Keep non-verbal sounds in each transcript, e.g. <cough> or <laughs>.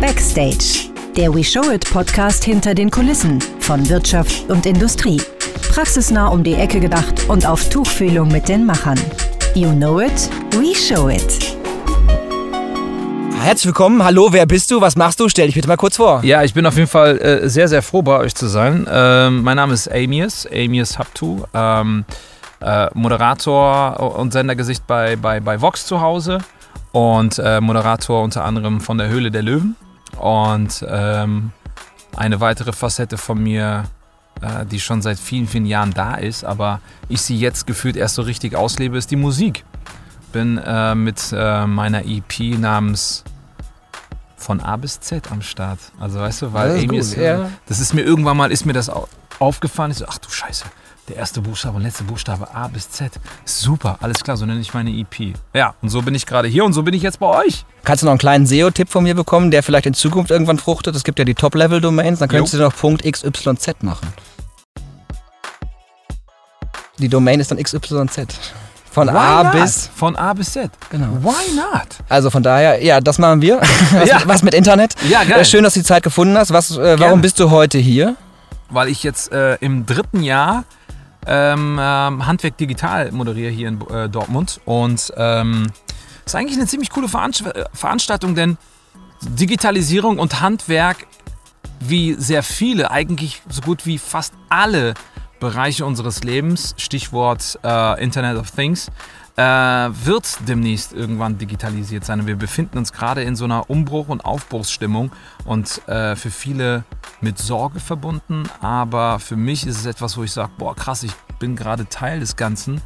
Backstage, der We Show It Podcast hinter den Kulissen von Wirtschaft und Industrie. Praxisnah um die Ecke gedacht und auf Tuchfühlung mit den Machern. You know it, we show it. Herzlich willkommen. Hallo, wer bist du? Was machst du? Stell dich bitte mal kurz vor. Ja, ich bin auf jeden Fall äh, sehr, sehr froh, bei euch zu sein. Ähm, mein Name ist Amius, Amius Haptu. Ähm, äh, Moderator und Sendergesicht bei, bei, bei Vox zu Hause und äh, Moderator unter anderem von der Höhle der Löwen. Und ähm, eine weitere Facette von mir, äh, die schon seit vielen, vielen Jahren da ist, aber ich sie jetzt gefühlt erst so richtig auslebe, ist die Musik. Bin äh, mit äh, meiner EP namens von A bis Z am Start. Also weißt du, weil Das ist Amy gut, ist, ja. das ist mir irgendwann mal ist mir das au- aufgefallen. Ich so, ach du Scheiße, der erste Buchstabe und letzte Buchstabe A bis Z. Super, alles klar, so nenne ich meine EP. Ja, und so bin ich gerade hier und so bin ich jetzt bei euch. Kannst du noch einen kleinen SEO-Tipp von mir bekommen, der vielleicht in Zukunft irgendwann fruchtet? Es gibt ja die Top-Level-Domains, dann könntest Jo. du noch Punkt .xyz machen. Die Domain ist dann XYZ. Von Why A not? bis. Von A bis Z. Genau. Why not? Also von daher, ja, das machen wir. <laughs> Was, Ja. was mit Internet. Ja, geil. Äh, Schön, dass du die Zeit gefunden hast. Was, äh, warum bist du heute hier? Weil ich jetzt äh, im dritten Jahr ähm, ähm, Handwerk Digital moderiere hier in äh, Dortmund. Und ähm, ist eigentlich eine ziemlich coole äh, Veranstaltung, denn Digitalisierung und Handwerk, wie sehr viele, eigentlich so gut wie fast alle Bereiche unseres Lebens, Stichwort äh, Internet of Things, äh, wird demnächst irgendwann digitalisiert sein. Und wir befinden uns gerade in so einer Umbruch- und Aufbruchsstimmung und äh, für viele mit Sorge verbunden. Aber für mich ist es etwas, wo ich sage, boah krass, ich bin gerade Teil des Ganzen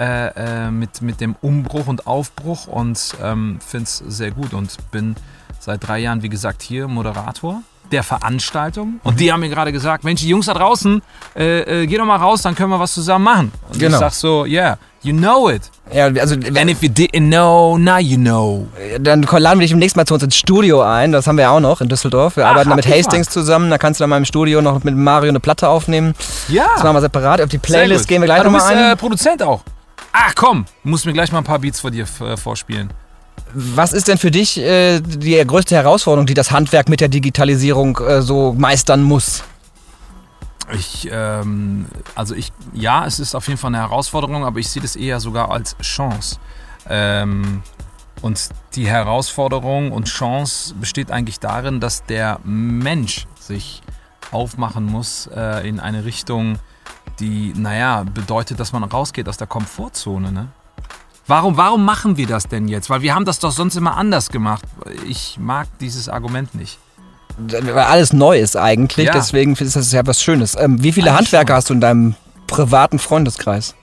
äh, äh, mit, mit dem Umbruch und Aufbruch und ähm, finde es sehr gut und bin seit drei Jahren, wie gesagt, hier Moderator der Veranstaltung. Und die haben mir gerade gesagt, Mensch, die Jungs da draußen, äh, äh, geh doch mal raus, dann können wir was zusammen machen. Und Genau. ich sag so, yeah, you know it. Ja, also And if you didn't know, now you know. dann laden wir dich demnächst mal zu uns ins Studio ein. Das haben wir ja auch noch in Düsseldorf. Wir Ach, arbeiten da mit. Hastings zusammen. Da kannst du dann mal im Studio noch mit Mario eine Platte aufnehmen. Ja. Das machen wir separat. Auf die Playlist gehen wir gleich Ah, du nochmal bist ein. äh, Produzent auch. Ach komm, musst mir gleich mal ein paar Beats vor dir äh, vorspielen. Was ist denn für dich äh, die größte Herausforderung, die das Handwerk mit der Digitalisierung äh, so meistern muss? Ich, ähm, also ich, ja, es ist auf jeden Fall eine Herausforderung, aber ich sehe das eher sogar als Chance. Ähm, und die Herausforderung und Chance besteht eigentlich darin, dass der Mensch sich aufmachen muss äh, in eine Richtung, die, naja, bedeutet, dass man rausgeht aus der Komfortzone. Ne? Warum, warum machen wir das denn jetzt? Weil wir haben das doch sonst immer anders gemacht. Ich mag dieses Argument nicht. Weil alles neu ist eigentlich, Ja. deswegen ist das ja was Schönes. Ähm, wie viele Eigentlich Handwerker schon. hast du in deinem privaten Freundeskreis?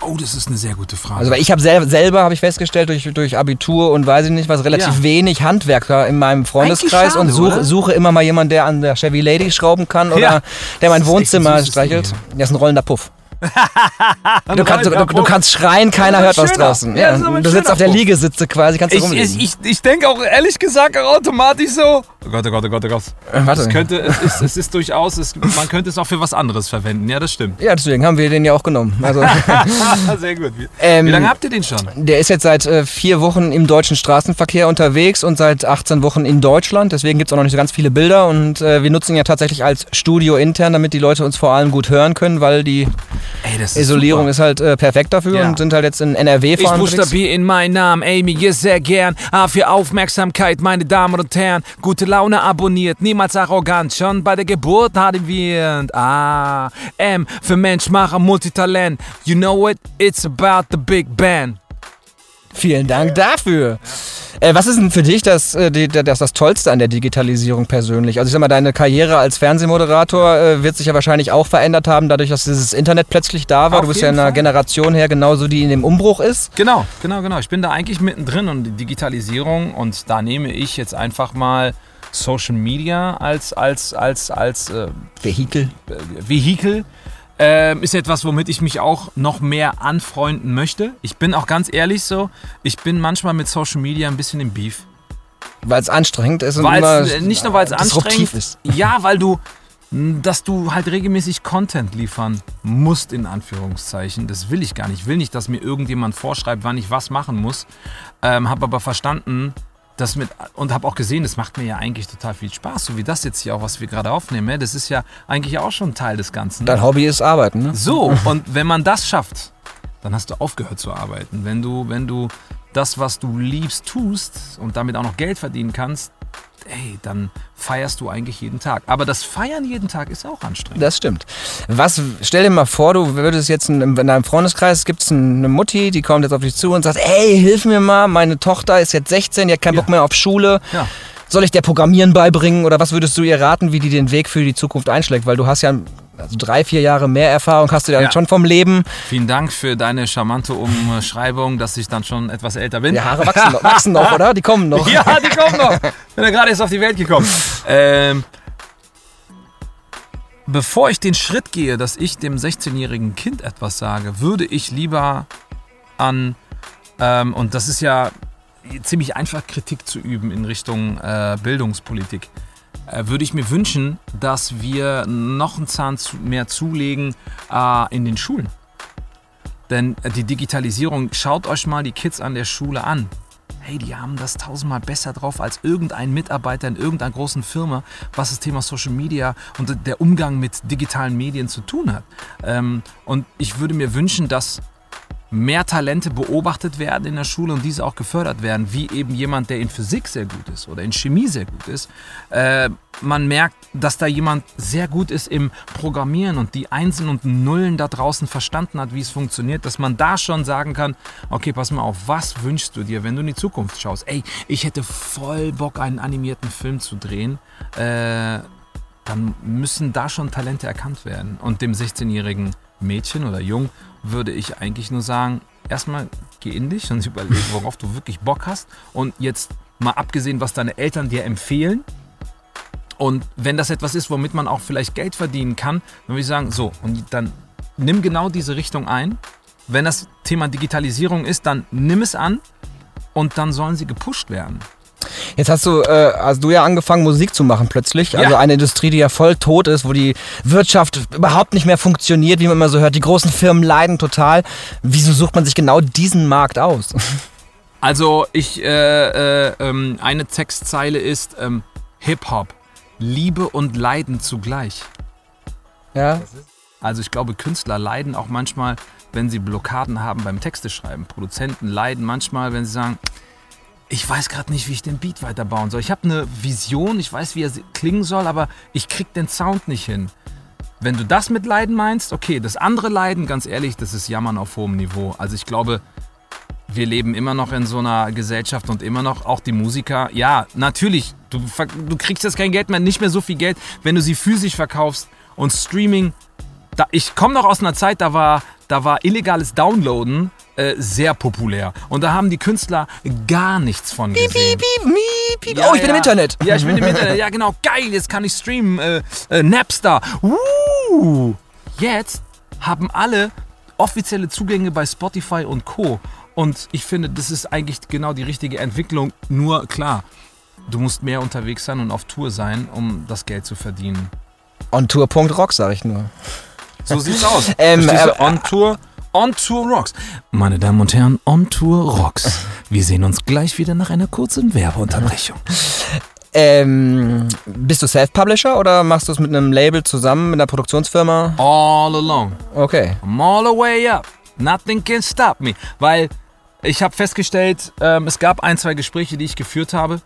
Oh, das ist eine sehr gute Frage. Also weil ich habe selber, selber habe ich festgestellt durch, durch Abitur und weiß ich nicht was relativ Ja. wenig Handwerker in meinem Freundeskreis schade, und suche, suche immer mal jemanden, der an der Chevy Lady schrauben kann oder Ja. der mein Wohnzimmer streichelt. Der ist ein rollender Puff. <laughs> Du kannst, du, du kannst schreien, keiner hört was draußen. Ja, du sitzt auf der. Liegesitze quasi, kannst du Ich, rumliegen. ich, ich, ich denke auch ehrlich gesagt auch automatisch so. Oh Gott, oh Gott, oh Gott, oh Gott. Äh, warte. Es, könnte, es, ist, es ist durchaus, es, man könnte es auch für was anderes verwenden. Ja, das stimmt. ja, deswegen haben wir den ja auch genommen. Also, <laughs> Sehr gut. Wie, Ähm, wie lange habt ihr den schon? der ist jetzt seit äh, vier Wochen im deutschen Straßenverkehr unterwegs und seit 18 Wochen in Deutschland. Deswegen gibt es auch noch nicht so ganz viele Bilder. Und äh, wir nutzen ihn ja tatsächlich als Studio intern, damit die Leute uns vor allem gut hören können, weil die Ey, das Isolierung super. ist halt äh, perfekt dafür Ja. und sind halt jetzt in NRW Ich allem unterwegs. buchstabiere in meinen Namen Amy, ihr sehr gern. A für Aufmerksamkeit, meine Damen und Herren. Gute Laune abonniert, niemals arrogant. Schon bei der Geburt hatten wir. A, M für Menschmacher, Multitalent. You know it, it's about the Big Band. Vielen Dank dafür. Äh, was ist denn für dich das, äh, das, das Tollste an der Digitalisierung persönlich? Also ich sag mal, deine Karriere als Fernsehmoderator äh, wird sich ja wahrscheinlich auch verändert haben, dadurch, dass dieses Internet plötzlich da war. Auf du bist ja in einer Fall. Generation her genauso, die in dem Umbruch ist. Genau, genau, genau. Ich bin da eigentlich mittendrin und die Digitalisierung und da nehme ich jetzt einfach mal Social Media als, als, als, als äh, Vehikel. Vehikel. Ähm, ist etwas, womit ich mich auch noch mehr anfreunden möchte. Ich bin auch ganz ehrlich so, ich bin manchmal mit Social Media ein bisschen im Beef. Weil es anstrengend ist und Weil immer es, nicht nur weil es anstrengend ist. <laughs> Ja, weil du, dass du halt regelmäßig Content liefern musst, in Anführungszeichen. Das will ich gar nicht. Ich will nicht, dass mir irgendjemand vorschreibt, wann ich was machen muss. Ähm, Habe aber verstanden, das mit und habe auch gesehen, das macht mir ja eigentlich total viel Spaß, so wie das jetzt hier auch, was wir gerade aufnehmen. Ja, das ist ja eigentlich auch schon Teil des Ganzen. Dein Hobby ist Arbeiten, ne? So, <laughs> und wenn man das schafft, dann hast du aufgehört zu arbeiten. Wenn du, wenn du das, was du liebst, tust und damit auch noch Geld verdienen kannst, ey, dann feierst du eigentlich jeden Tag. Aber das Feiern jeden Tag ist auch anstrengend. Das stimmt. Was, stell dir mal vor, du würdest jetzt in, in deinem Freundeskreis, gibt es eine Mutti, die kommt jetzt auf dich zu und sagt, ey, hilf mir mal, meine Tochter ist jetzt 16, die hat keinen Ja. Bock mehr auf Schule. Ja. Soll ich der Programmieren beibringen oder was würdest du ihr raten, wie die den Weg für die Zukunft einschlägt? Weil du hast ja also drei, vier Jahre mehr Erfahrung, hast du ja, Ja. schon vom Leben. Vielen Dank für deine charmante Umschreibung, dass ich dann schon etwas älter bin. Die Haare wachsen noch, wachsen noch oder? Die kommen noch. <laughs> Ja, die kommen noch. Bin ja gerade erst auf die Welt gekommen. Ähm, bevor ich den Schritt gehe, dass ich dem 16-jährigen Kind etwas sage, würde ich lieber an, ähm, und das ist ja ziemlich einfach, Kritik zu üben in Richtung äh, Bildungspolitik, äh, würde ich mir wünschen, dass wir noch einen Zahn zu, mehr zulegen äh, in den Schulen. Denn äh, die Digitalisierung, schaut euch mal die Kids an der Schule an hey, die haben das tausendmal besser drauf als irgendein Mitarbeiter in irgendeiner großen Firma, was das Thema Social Media und der Umgang mit digitalen Medien zu tun hat. Ähm, und ich würde mir wünschen, dass mehr Talente beobachtet werden in der Schule und diese auch gefördert werden, wie eben jemand, der in Physik sehr gut ist oder in Chemie sehr gut ist. Äh, man merkt, dass da jemand sehr gut ist im Programmieren und die Einsen und Nullen da draußen verstanden hat, wie es funktioniert, dass man da schon sagen kann, okay, pass mal auf, was wünschst du dir, wenn du in die Zukunft schaust? Ey, ich hätte voll Bock, einen animierten Film zu drehen. Äh, dann müssen da schon Talente erkannt werden. Und dem 16-jährigen Mädchen oder Jung würde ich eigentlich nur sagen, erstmal geh in dich und <laughs> überleg, worauf du wirklich Bock hast. Und jetzt mal abgesehen, was deine Eltern dir empfehlen. Und wenn das etwas ist, womit man auch vielleicht Geld verdienen kann, dann würde ich sagen, so, und dann nimm genau diese Richtung ein. Wenn das Thema Digitalisierung ist, dann nimm es an und dann sollen sie gepusht werden. Jetzt hast du, äh, hast du ja angefangen, Musik zu machen plötzlich. Ja. Also eine Industrie, die ja voll tot ist, wo die Wirtschaft überhaupt nicht mehr funktioniert, wie man immer so hört. Die großen Firmen leiden total. Wieso sucht man sich genau diesen Markt aus? <laughs> Also ich, äh, äh, ähm, eine Textzeile ist ähm, Hip-Hop, Liebe und Leiden zugleich. Ja. Also ich glaube, Künstler leiden auch manchmal, wenn sie Blockaden haben beim Texteschreiben. Produzenten leiden manchmal, wenn sie sagen, ich weiß gerade nicht, wie ich den Beat weiterbauen soll. Ich habe eine Vision, ich weiß, wie er klingen soll, aber ich krieg den Sound nicht hin. Wenn du das mit Leiden meinst, okay, das andere Leiden, ganz ehrlich, das ist Jammern auf hohem Niveau. Also ich glaube, wir leben immer noch in so einer Gesellschaft und immer noch auch die Musiker. Ja, natürlich, du, du kriegst jetzt kein Geld mehr, nicht mehr so viel Geld, wenn du sie physisch verkaufst und Streaming. Da, ich komme noch aus einer Zeit, da war, da war illegales Downloaden äh, sehr populär. Und da haben die Künstler gar nichts von gesehen. Piep, piep, miep, piep. Ja, oh, ich bin ja. im Internet. Ja, ich bin im Internet. Ja, genau. Geil, jetzt kann ich streamen. Äh, äh, Napster. Uh. Jetzt haben alle offizielle Zugänge bei Spotify und Co. Und ich finde, das ist eigentlich genau die richtige Entwicklung. Nur klar, du musst mehr unterwegs sein und auf Tour sein, um das Geld zu verdienen. On Tour.rock, sag ich nur. So sieht's aus. <laughs> Ähm, äh, on Tour. On Tour Rocks. Meine Damen und Herren, On Tour Rocks. Wir sehen uns gleich wieder nach einer kurzen Werbeunterbrechung. <laughs> Ähm, bist du Self-Publisher oder machst du es mit einem Label zusammen, mit einer Produktionsfirma? All alone. Okay. I'm all the way up. Nothing can stop me. Weil ich habe festgestellt, ähm, es gab ein, zwei Gespräche, die ich geführt habe.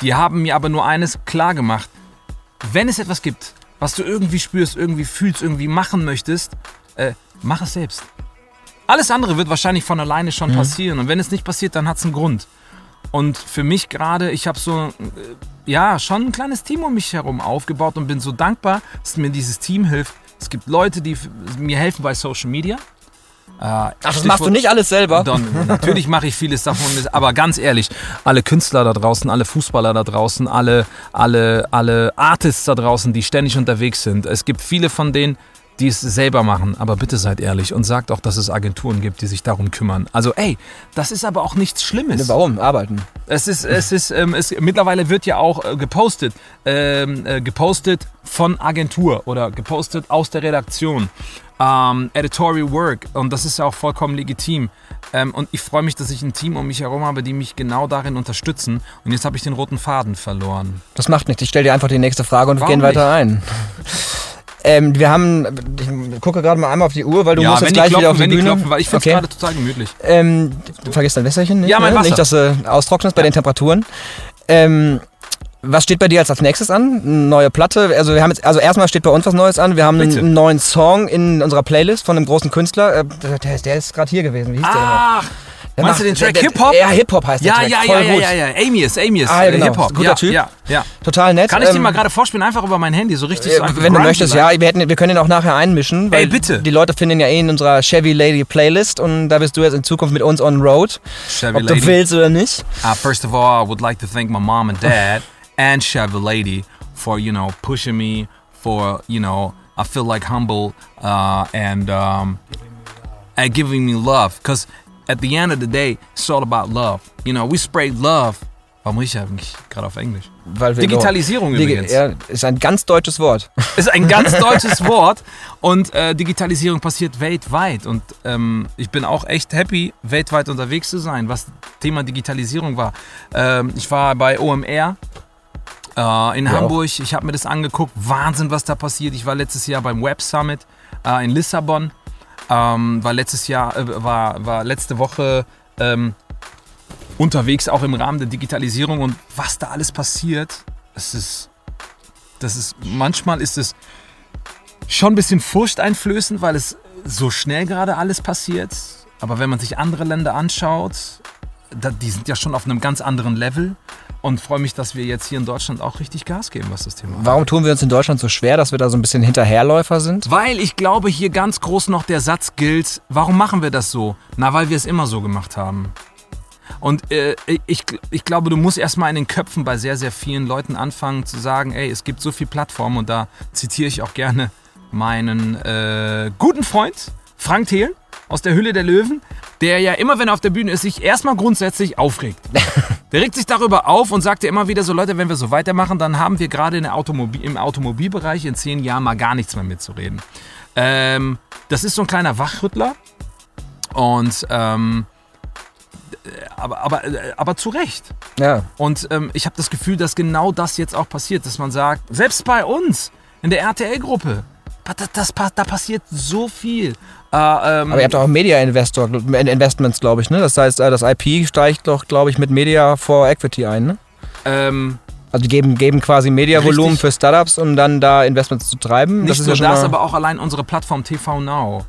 Die haben mir aber nur eines klar gemacht. Wenn es etwas gibt, was du irgendwie spürst, irgendwie fühlst, irgendwie machen möchtest, äh, mach es selbst. Alles andere wird wahrscheinlich von alleine schon passieren. Und wenn es nicht passiert, dann hat es einen Grund. Und für mich gerade, ich habe so, äh, ja, schon ein kleines Team um mich herum aufgebaut und bin so dankbar, dass mir dieses Team hilft. Es gibt Leute, die mir helfen bei Social Media. Äh, Ach, das machst du nicht alles selber? Don, natürlich mache ich vieles davon, aber ganz ehrlich, alle Künstler da draußen, alle Fußballer da draußen, alle, alle, alle Artists da draußen, die ständig unterwegs sind. Es gibt viele von denen, die es selber machen. Aber bitte seid ehrlich und sagt auch, dass es Agenturen gibt, die sich darum kümmern. Also, ey, das ist aber auch nichts Schlimmes. Warum? Arbeiten. Es ist, es ist, ähm, es, mittlerweile wird ja auch äh, gepostet, ähm, äh, gepostet von Agentur oder gepostet aus der Redaktion. Ähm, Editorial Work und das ist ja auch vollkommen legitim. Ähm, und ich freue mich, dass ich ein Team um mich herum habe, die mich genau darin unterstützen. Und jetzt habe ich den roten Faden verloren. Das macht nichts. Ich stelle dir einfach die nächste Frage und wir gehen weiter ein. Ähm, wir haben, ich gucke gerade mal einmal auf die Uhr, weil du ja, musst jetzt die gleich klopfen, wieder auf die wenn die Bühne. klopfen, weil ich finde es Okay. gerade total gemütlich. Ähm, du vergisst dein Wässerchen nicht, Ja, mein ne? Wasser. nicht, dass du austrocknest bei den Temperaturen. Ähm, was steht bei dir jetzt als nächstes an? Eine neue Platte? Also wir haben jetzt, also erstmal steht bei uns was Neues an. Wir haben einen, Bitte. einen neuen Song in unserer Playlist von einem großen Künstler. Äh, der, der ist gerade hier gewesen. Wie hieß der denn? Der meinst du den Track Hip-Hop? Ja, Hip-Hop heißt ja, der Track. ja, Voll ja, ja, gut. ja, ja. Amius, Amius, Ah, ja, äh, genau. Hip-Hop. Guter ja, Typ. Ja, ja. Total nett. Kann ich dir Ähm, mal gerade vorspielen, einfach über mein Handy, so richtig Äh, so Wenn du möchtest, ja. Wir, hätten, wir können ihn auch nachher einmischen, weil Ey, bitte. die Leute finden ja eh in unserer Chevy Lady Playlist und da bist du jetzt in Zukunft mit uns on road, Chevy ob du Lady. willst oder nicht. Uh, first of all, I would like to thank my mom and dad <laughs> and Chevy Lady for, you know, pushing me, for, you know, I feel like humble uh, and um, and giving me love. Because at the end of the day, it's all about love. You know, we spray love. Warum muss ich eigentlich gerade auf Englisch? Digitalisierung Digi übrigens. Ja, ist ein ganz deutsches Wort. <laughs> ist ein ganz <laughs> deutsches Wort und äh, Digitalisierung passiert weltweit und ähm, ich bin auch echt happy, weltweit unterwegs zu sein, was Thema Digitalisierung war. Ähm, ich war bei OMR äh, in Ja, Hamburg, ich habe mir das angeguckt, Wahnsinn, was da passiert. Ich war letztes Jahr beim Web Summit äh, in Lissabon, ähm, war letztes Jahr, äh, war, war letzte Woche ähm, unterwegs auch im Rahmen der Digitalisierung und was da alles passiert, das ist, das ist, manchmal ist es schon ein bisschen furchteinflößend, weil es so schnell gerade alles passiert. Aber wenn man sich andere Länder anschaut, die sind ja schon auf einem ganz anderen Level und freue mich, dass wir jetzt hier in Deutschland auch richtig Gas geben, was das Thema Warum tun wir uns in Deutschland so schwer, dass wir da so ein bisschen Hinterherläufer sind? Weil ich glaube, hier ganz groß noch der Satz gilt, warum machen wir das so? Na, weil wir es immer so gemacht haben. Und äh, ich, ich glaube, du musst erstmal in den Köpfen bei sehr, sehr vielen Leuten anfangen zu sagen, ey, es gibt so viele Plattformen und da zitiere ich auch gerne meinen äh, guten Freund Frank Thelen aus der Hülle der Löwen, der ja immer, wenn er auf der Bühne ist, sich erstmal grundsätzlich aufregt. <laughs> Der regt sich darüber auf und sagt ja immer wieder so, Leute, wenn wir so weitermachen, dann haben wir gerade in der Automobil, im Automobilbereich in zehn Jahren mal gar nichts mehr mitzureden. Ähm, das ist so ein kleiner Wachrüttler und ähm, aber, aber, äh, aber zu Recht. Ja. Und ähm, ich habe das Gefühl, dass genau das jetzt auch passiert, dass man sagt, selbst bei uns in der RTL-Gruppe, das, das, pa- da passiert so viel. Äh, ähm, Aber ihr habt auch Media Investor, Investments, glaube ich, ne? Das heißt, äh, das IP steigt doch, glaube ich, mit Media for Equity ein, ne? ähm, Also die geben, geben quasi Mediavolumen für Startups, um dann da Investments zu treiben. nicht ist nur ja das, aber auch allein unsere Plattform TV Now.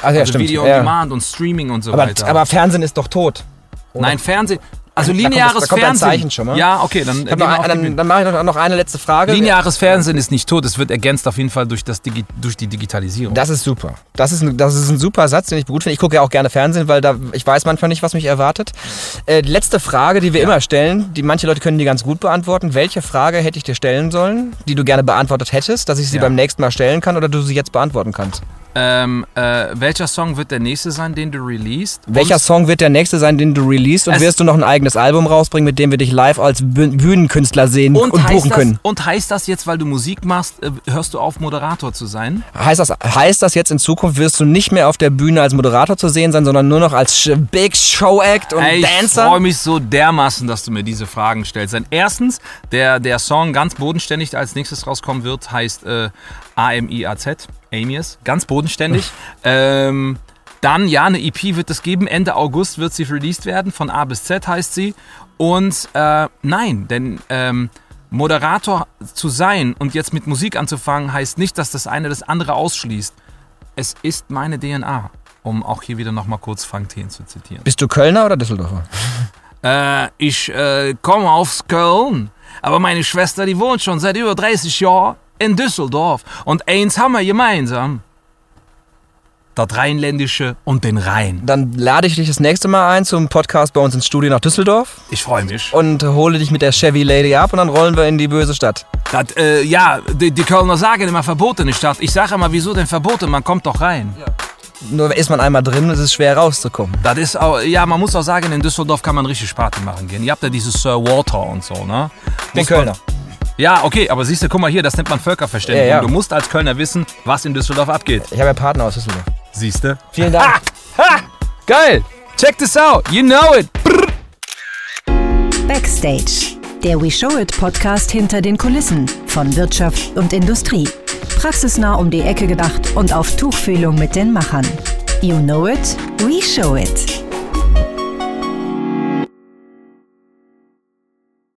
Ach ja, also stimmt. Video on ja. Demand und Streaming und so aber, weiter. aber Fernsehen ist doch tot. oder? Nein, Fernsehen. Also Da kommt das- lineares da kommt ein Fernsehen. Zeichen schon mal. Ja, okay, dann, äh, dann, Bühne. dann mache ich noch, noch eine letzte Frage. Lineares Fernsehen ist nicht tot, es wird ergänzt auf jeden Fall durch, das Digi durch die Digitalisierung. Das ist super. Das ist, ein, das ist ein super Satz, den ich gut finde. Ich gucke ja auch gerne Fernsehen, weil da ich weiß manchmal nicht, was mich erwartet. Äh, letzte Frage, die wir immer stellen, die manche Leute können die ganz gut beantworten. Welche Frage hätte ich dir stellen sollen, die du gerne beantwortet hättest, dass ich sie Ja. beim nächsten Mal stellen kann oder du sie jetzt beantworten kannst? Ähm, äh, welcher Song wird der nächste sein, den du released? Welcher Und- Song wird der nächste sein, den du releast und Es- wirst du noch ein eigenes Album rausbringen, mit dem wir dich live als Bü- Bühnenkünstler sehen und, und, buchen das, können? und heißt das jetzt, weil du Musik machst, äh, hörst du auf, Moderator zu sein? Heißt das, heißt das jetzt in Zukunft wirst du nicht mehr auf der Bühne als Moderator zu sehen sein, sondern nur noch als Big Show Act und Ey, ich Dancer? freue mich so dermaßen, dass du mir diese Fragen stellst. Denn erstens, der, der Song ganz bodenständig, der als nächstes rauskommen wird, heißt äh, A-M-I-A-Z, Amius, ganz bodenständig. ähm, dann, ja, eine EP wird es geben. Ende August wird sie released werden. Von A bis Z heißt sie. Und äh, nein, denn ähm, Moderator zu sein und jetzt mit Musik anzufangen, heißt nicht, dass das eine das andere ausschließt. Es ist meine DNA, um auch hier wieder nochmal kurz Frank Thien zu zitieren. Bist du Kölner oder Düsseldorfer? Äh, ich äh, komme aus Köln, aber meine Schwester, die wohnt schon seit über 30 Jahren in Düsseldorf. Und eins haben wir gemeinsam. Das Rheinländische und den Rhein. Dann lade ich dich das nächste Mal ein zum Podcast bei uns ins Studio nach Düsseldorf Ich freue mich. und hole dich mit der Chevy Lady ab und dann rollen wir in die böse Stadt. Das, äh, ja, die, die Kölner sagen immer verbotene Stadt. Ich sage immer, wieso denn verboten? Man kommt doch rein. Nur ist man einmal drin, ist es schwer rauszukommen. Das ist auch, ja, man muss auch sagen, in Düsseldorf kann man richtig Party machen gehen. Ihr habt ja dieses äh, Water und so, ne? Den Muss man- Kölner. Ja, okay, aber siehst du, guck mal hier, das nennt man Völkerverständigung. Ja, ja. Du musst als Kölner wissen, was in Düsseldorf abgeht. Ich habe ja Partner aus Düsseldorf. Siehst du? Vielen Dank. Ha! Geil! Check this out! You know it! Backstage. Der We Show It Podcast hinter den Kulissen von Wirtschaft und Industrie. Praxisnah um die Ecke gedacht und auf Tuchfühlung mit den Machern. You know it, we show it.